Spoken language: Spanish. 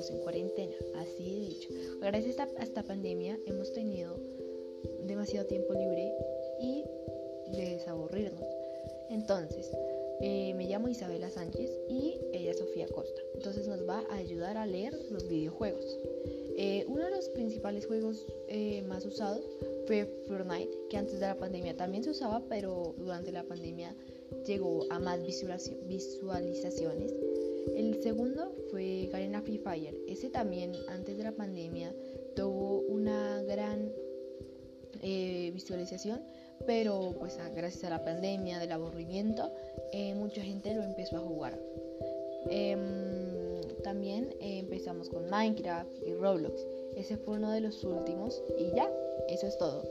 pasados en cuarentena, así dicho. Gracias a esta pandemia hemos tenido demasiado tiempo libre y de desaburrirnos. Entonces, eh, me llamo Isabela Sánchez y ella es Sofía Costa. Entonces nos va a ayudar a leer los videojuegos. Eh, uno de los principales juegos eh, más usados fue Fortnite, que antes de la pandemia también se usaba, pero durante la pandemia llegó a más visualizaciones. El segundo fue Garena Free Fire. Ese también antes de la pandemia tuvo una gran visualización, pero pues gracias a la pandemia, del aburrimiento, eh, mucha gente lo empezó a jugar. Em, también eh, empezamos con Minecraft y Roblox. Ese fue uno de los últimos y ya, eso es todo.